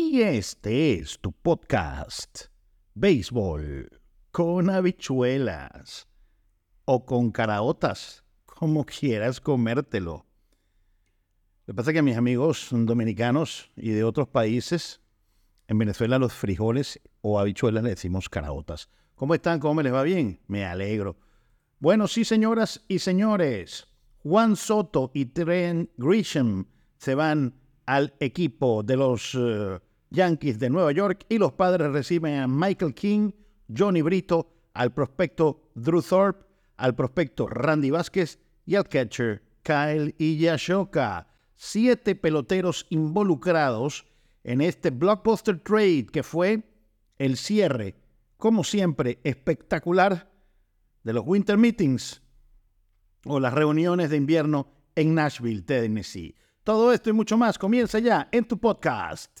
Y este es tu podcast, Béisbol con habichuelas o con caraotas, como quieras comértelo. Lo que pasa es que mis amigos dominicanos y de otros países, en Venezuela los frijoles o habichuelas le decimos caraotas. ¿Cómo están? ¿Cómo les va bien? Me alegro. Bueno, sí, señoras y señores. Juan Soto y Trent Grisham se van al equipo de los eh, Yankees de Nueva York y los padres reciben a Michael King, Johnny Brito, al prospecto Drew Thorpe, al prospecto Randy Vázquez y al catcher Kyle Iyashoka. Siete peloteros involucrados en este blockbuster trade que fue el cierre, como siempre, espectacular de los Winter Meetings o las reuniones de invierno en Nashville, Tennessee. Todo esto y mucho más comienza ya en tu podcast,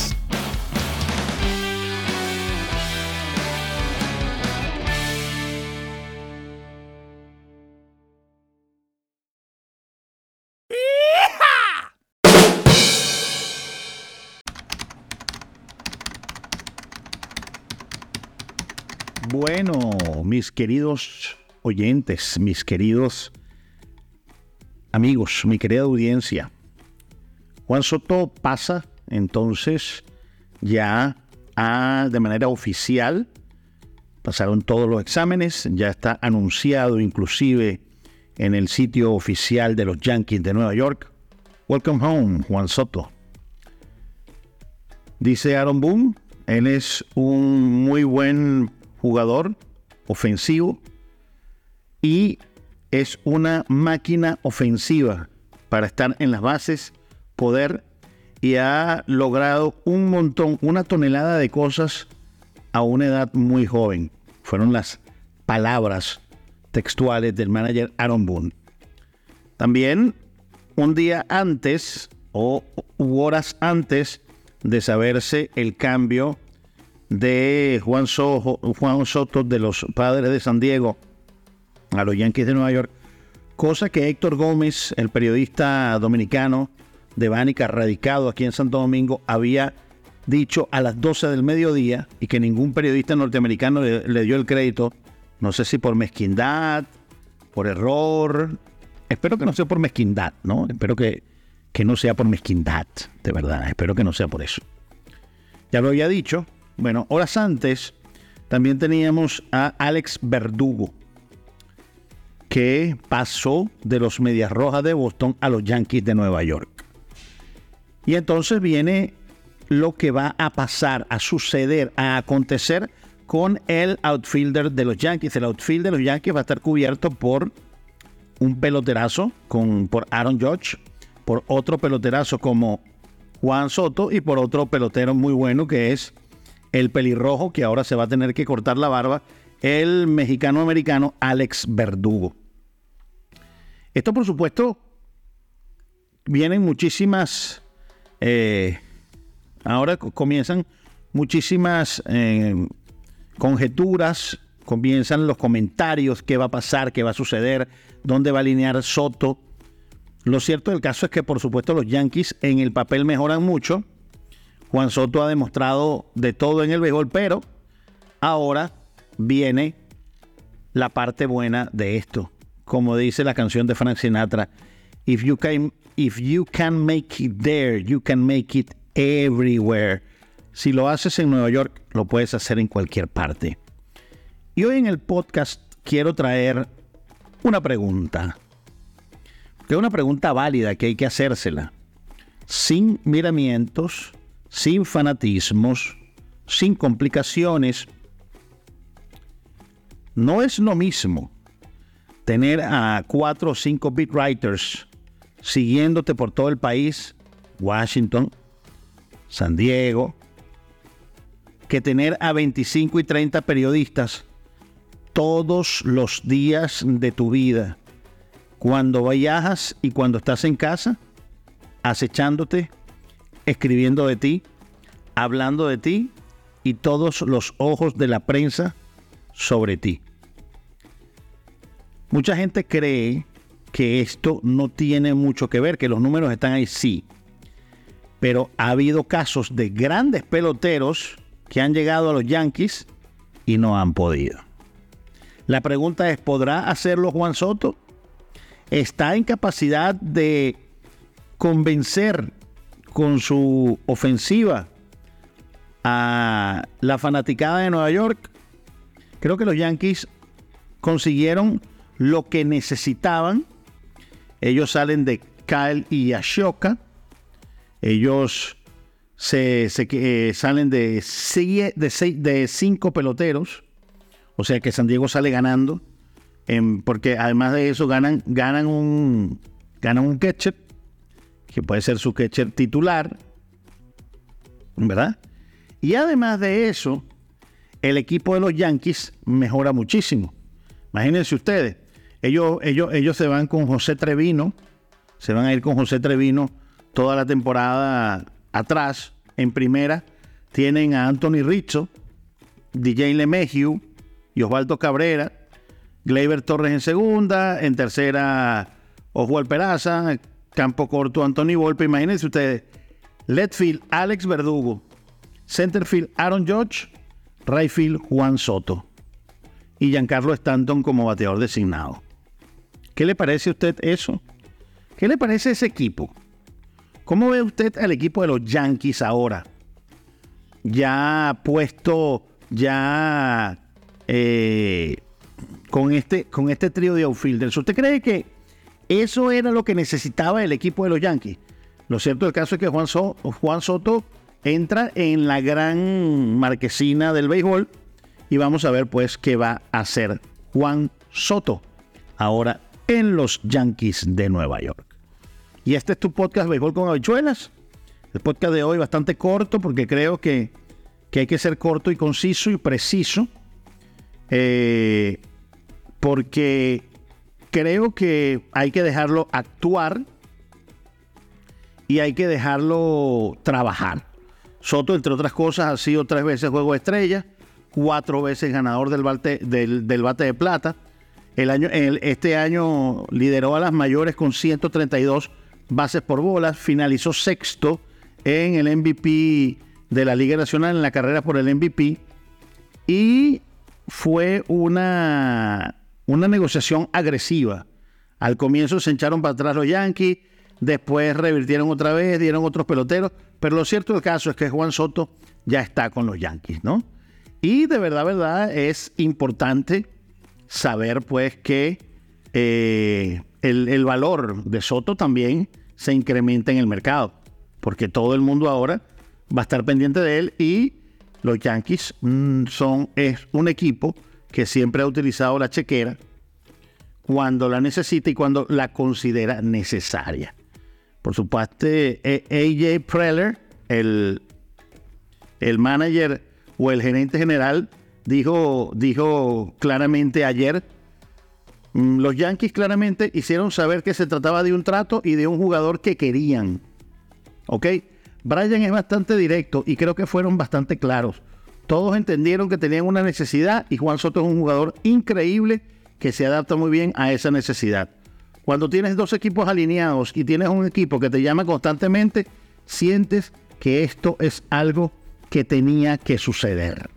Bueno, mis queridos oyentes, mis queridos amigos, mi querida audiencia, Juan Soto pasa entonces ya a, de manera oficial, pasaron todos los exámenes, ya está anunciado inclusive en el sitio oficial de los Yankees de Nueva York. Welcome home, Juan Soto. Dice Aaron Boone, él es un muy buen jugador ofensivo y es una máquina ofensiva para estar en las bases, poder y ha logrado un montón, una tonelada de cosas a una edad muy joven. Fueron las palabras textuales del manager Aaron Boone. También un día antes o horas antes de saberse el cambio de Juan, Juan Soto de los Padres de San Diego a los Yankees de Nueva York, cosa que Héctor Gómez, el periodista dominicano de Bánica, radicado aquí en Santo Domingo, había dicho a las 12 del mediodía y que ningún periodista norteamericano le, dio el crédito, no sé si por mezquindad, por error, espero que no sea por mezquindad, ¿no? Espero que, que no sea por mezquindad, de verdad, espero que no sea por eso. Ya lo había dicho, bueno, horas antes también teníamos a Alex Verdugo, que pasó de los Medias Rojas de Boston a los Yankees de Nueva York. Y entonces viene lo que va a pasar, a suceder, a acontecer con el outfielder de los Yankees. El outfielder de los Yankees va a estar cubierto por un peloterazo con, por Aaron Judge, por otro peloterazo como Juan Soto y por otro pelotero muy bueno que es el pelirrojo, que ahora se va a tener que cortar la barba, el mexicano-americano Alex Verdugo. Esto, por supuesto, vienen muchísimas, eh, ahora comienzan muchísimas eh, conjeturas, comienzan los comentarios, qué va a pasar, qué va a suceder, dónde va a alinear Soto. Lo cierto del caso es que, por supuesto, los Yankees en el papel mejoran mucho Juan Soto ha demostrado de todo en el béisbol, pero ahora viene la parte buena de esto. Como dice la canción de Frank Sinatra, if you can, if you can make it there, you can make it everywhere. Si lo haces en Nueva York, lo puedes hacer en cualquier parte. Y hoy en el podcast quiero traer una pregunta. Que es una pregunta válida que hay que hacérsela. Sin miramientos, sin fanatismos, sin complicaciones. No es lo mismo tener a cuatro o cinco beat writers siguiéndote por todo el país, Washington, San Diego, que tener a 25 y 30 periodistas todos los días de tu vida, cuando viajas y cuando estás en casa, acechándote, escribiendo de ti, hablando de ti y todos los ojos de la prensa sobre ti. Mucha gente cree que esto no tiene mucho que ver, que los números están ahí, sí. Pero ha habido casos de grandes peloteros que han llegado a los Yankees y no han podido. La pregunta es, ¿podrá hacerlo Juan Soto? ¿Está en capacidad de convencer con su ofensiva a la fanaticada de Nueva York? Creo que los Yankees consiguieron lo que necesitaban. Ellos salen de Kyle y Ashoka. Ellos se, eh, salen de, de, de cinco peloteros. O sea que San Diego sale ganando. porque además de eso ganan, ganan un, ganan un. Que puede ser su catcher titular. ¿Verdad? Y además de eso, el equipo de los Yankees mejora muchísimo. Imagínense ustedes, ellos, ellos, ellos se van con José Trevino, se van a ir con José Trevino toda la temporada atrás, en primera. Tienen a Anthony Rizzo, DJ LeMahieu y Osvaldo Cabrera, Gleyber Torres en segunda, en tercera Oswald Peraza, campo corto Anthony Volpe. Imagínense ustedes, Letfield, Alex Verdugo, Centerfield, Aaron Judge, Rayfield, Juan Soto y Giancarlo Stanton como bateador designado. ¿Qué le parece a usted eso? ¿Qué le parece ese equipo? ¿Cómo ve usted al equipo de los Yankees ahora? Ya puesto, ya eh, con, este, con este trío de outfielders. ¿Usted cree que eso era lo que necesitaba el equipo de los Yankees? Lo cierto del caso es que Juan, Soto entra en la gran marquesina del béisbol y vamos a ver pues qué va a hacer Juan Soto ahora en los Yankees de Nueva York. Y este es tu podcast Béisbol con habichuelas. El podcast de hoy bastante corto porque creo que, hay que ser corto y conciso y preciso. Eh, porque creo que hay que dejarlo actuar y hay que dejarlo trabajar. Soto, entre otras cosas, ha sido tres veces juego de estrella, cuatro veces ganador del bate, del, bate de plata. El año, este año lideró a las mayores con 132 bases por bolas, finalizó sexto en el MVP de la Liga Nacional en la carrera por el MVP y fue una, una negociación agresiva. Al comienzo se echaron para atrás los Yankees, después revirtieron otra vez, dieron otros peloteros, pero lo cierto del caso es que Juan Soto ya está con los Yankees, ¿no? Y de verdad, verdad, es importante saber pues que eh, el, valor de Soto también se incrementa en el mercado, porque todo el mundo ahora va a estar pendiente de él y los Yankees mm, son es un equipo que siempre ha utilizado la chequera cuando la necesita y cuando la considera necesaria. Por supuesto, eh, AJ Preller, el, el manager o el gerente general, dijo, dijo claramente ayer, mm, los Yankees claramente hicieron saber que se trataba de un trato y de un jugador que querían. ¿Ok? Brian es bastante directo y creo que fueron bastante claros. Todos entendieron que tenían una necesidad y Juan Soto es un jugador increíble que se adapta muy bien a esa necesidad. Cuando tienes dos equipos alineados y tienes un equipo que te llama constantemente, sientes que esto es algo que tenía que suceder.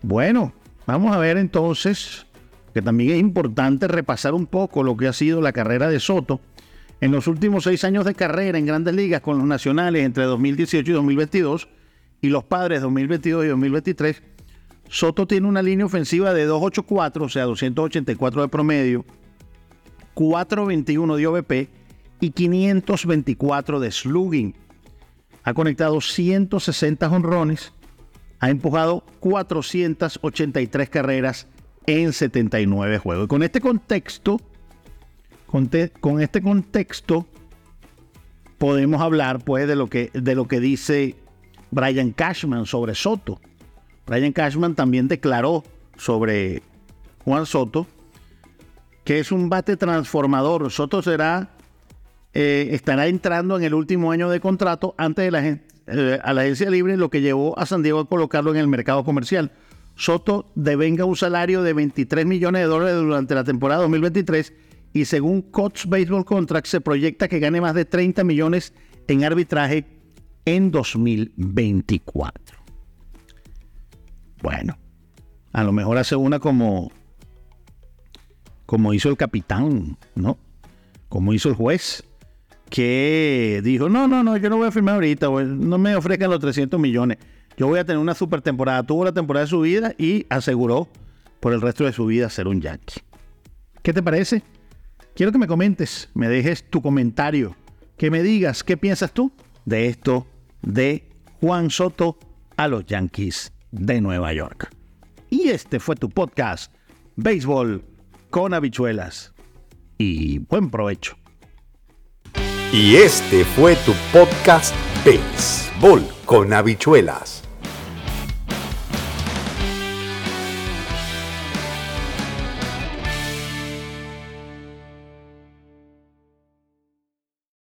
Bueno, vamos a ver entonces que también es importante repasar un poco lo que ha sido la carrera de Soto en los últimos seis años de carrera en grandes ligas con los nacionales entre 2018 y 2022 y los padres 2022 y 2023. Soto tiene una línea ofensiva de 284, o sea, 284 de promedio, 421 de OVP y 524 de slugging. Ha conectado 160 honrones, ha empujado 483 carreras en 79 juegos. Y con este contexto, con, este contexto, podemos hablar pues de lo que dice Brian Cashman sobre Soto. Brian Cashman también declaró sobre Juan Soto que es un bate transformador. Soto será, eh, estará entrando en el último año de contrato antes de la, eh, a la agencia libre, lo que llevó a San Diego a colocarlo en el mercado comercial. Soto devenga un salario de 23 millones de dólares durante la temporada 2023 y según Coach Baseball Contract se proyecta que gane más de 30 millones en arbitraje en 2024. Bueno, a lo mejor hace una como como hizo el capitán, ¿no? Como hizo el juez, que dijo, no, no, no, yo no voy a firmar ahorita, no me ofrezcan los 300 millones. Yo voy a tener una super temporada. Tuvo la temporada de su vida y aseguró por el resto de su vida ser un Yankee. ¿Qué te parece? Quiero que me comentes, me dejes tu comentario, que me digas qué piensas tú de esto de Juan Soto a los Yankees de Nueva York. Y este fue tu podcast, Béisbol con habichuelas. Y buen provecho. Y este fue tu podcast, Béisbol con habichuelas